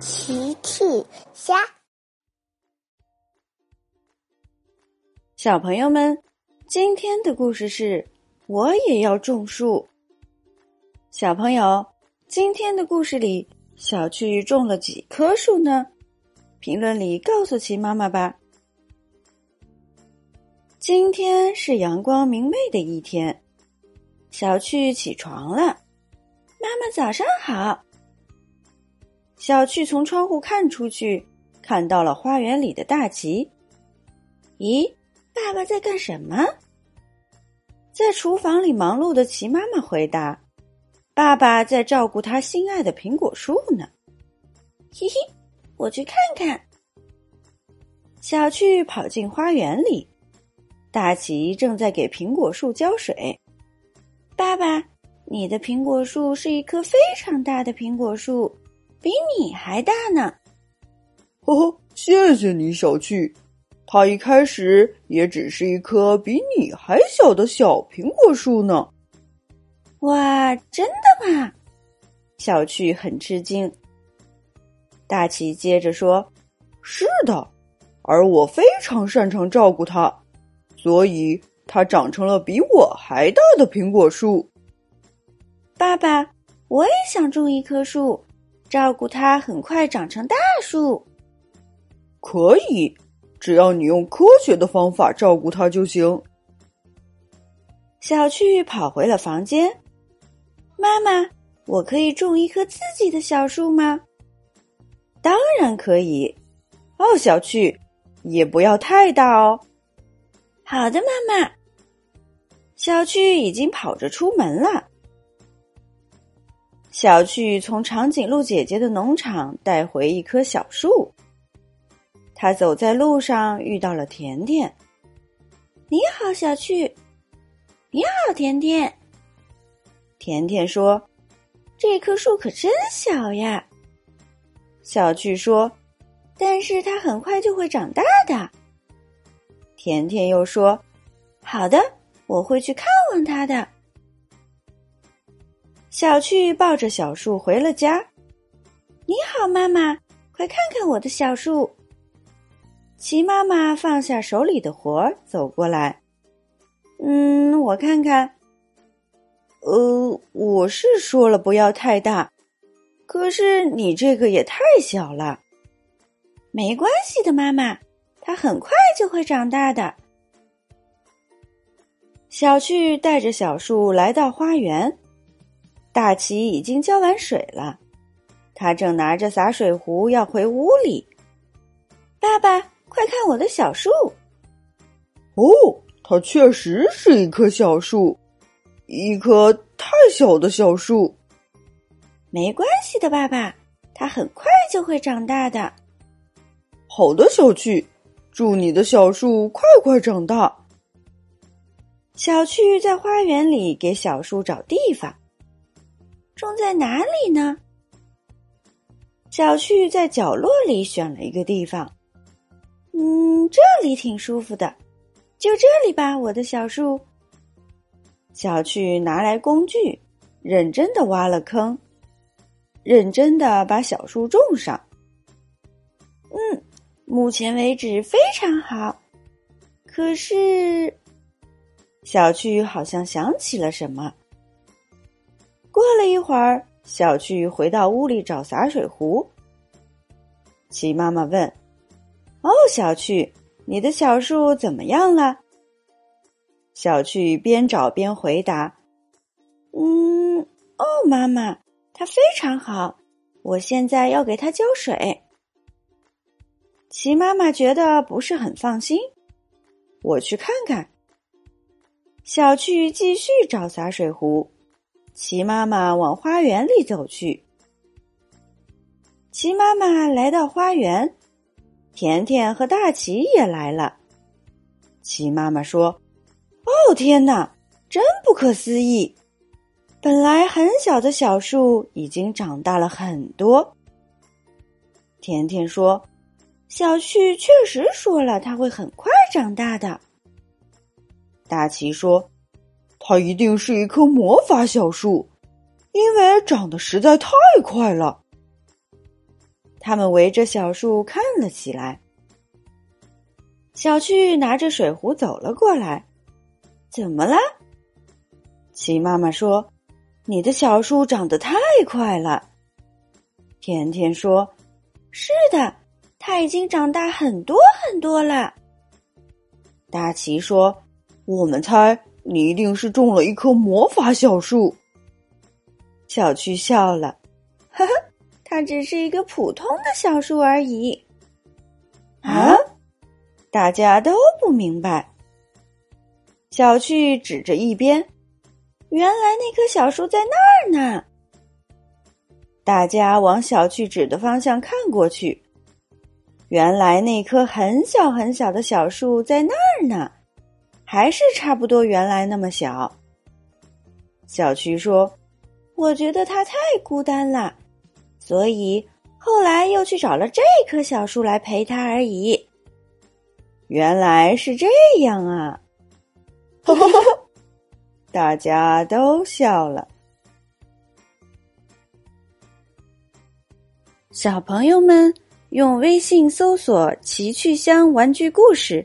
奇趣虾，小朋友们，今天的故事是我也要种树。小朋友，今天的故事里，小趣种了几棵树呢？评论里告诉奇妈妈吧。今天是阳光明媚的一天，小趣起床了，妈妈早上好。小趣从窗户看出去，看到了花园里的大奇。咦，爸爸在干什么？在厨房里忙碌的齐妈妈回答：“爸爸在照顾他心爱的苹果树呢。”嘿嘿，我去看看。小趣跑进花园里，大奇正在给苹果树浇水。爸爸，你的苹果树是一棵非常大的苹果树。比你还大呢，哦，谢谢你，小趣。它一开始也只是一棵比你还小的小苹果树呢。哇，真的吗？小趣很吃惊。大奇接着说：“是的，而我非常擅长照顾它，所以它长成了比我还大的苹果树。”爸爸，我也想种一棵树。照顾它，很快长成大树。可以，只要你用科学的方法照顾它就行。小趣跑回了房间。妈妈，我可以种一棵自己的小树吗？当然可以。哦，小趣，也不要太大哦。好的，妈妈。小趣已经跑着出门了。小趣从长颈鹿姐姐的农场带回一棵小树。他走在路上遇到了甜甜。你好，小趣。你好，甜甜。甜甜说：“这棵树可真小呀。”小趣说：“但是它很快就会长大的。”甜甜又说：“好的，我会去看望它的。”小趣抱着小树回了家。你好，妈妈，快看看我的小树。齐妈妈放下手里的活儿，走过来。嗯，我看看。呃，我是说了不要太大，可是你这个也太小了。没关系的，妈妈，它很快就会长大的。小趣带着小树来到花园。大齐已经浇完水了，他正拿着洒水壶要回屋里。爸爸，快看我的小树！哦，它确实是一棵小树，一棵太小的小树。没关系的，爸爸，它很快就会长大的。好的，小趣，祝你的小树快快长大。小趣在花园里给小树找地方。种在哪里呢？小趣在角落里选了一个地方。嗯，这里挺舒服的，就这里吧，我的小树。小趣拿来工具，认真的挖了坑，认真的把小树种上。嗯，目前为止非常好。可是，小趣好像想起了什么。过了一会儿，小趣回到屋里找洒水壶。齐妈妈问：“哦，小趣，你的小树怎么样了？”小趣边找边回答：“嗯，哦，妈妈，它非常好，我现在要给它浇水。”齐妈妈觉得不是很放心，我去看看。小趣继续找洒水壶。齐妈妈往花园里走去。齐妈妈来到花园，甜甜和大齐也来了。齐妈妈说：“哦，天哪，真不可思议！本来很小的小树已经长大了很多。”甜甜说：“小旭确实说了，他会很快长大的。”大齐说。它一定是一棵魔法小树，因为长得实在太快了。他们围着小树看了起来。小趣拿着水壶走了过来，怎么了？齐妈妈说：“你的小树长得太快了。”甜甜说：“是的，它已经长大很多很多了。”大奇说：“我们猜你一定是种了一棵魔法小树。”小趣笑了：“呵呵，它只是一个普通的小树而已。”啊！大家都不明白。小趣指着一边，原来那棵小树在那儿呢。大家往小趣指的方向看过去，原来那棵很小很小的小树在那儿呢，还是差不多原来那么小。小趣说：“我觉得它太孤单了，所以后来又去找了这棵小树来陪它而已。”原来是这样啊！大家都笑了。小朋友们用微信搜索“奇趣箱玩具故事”，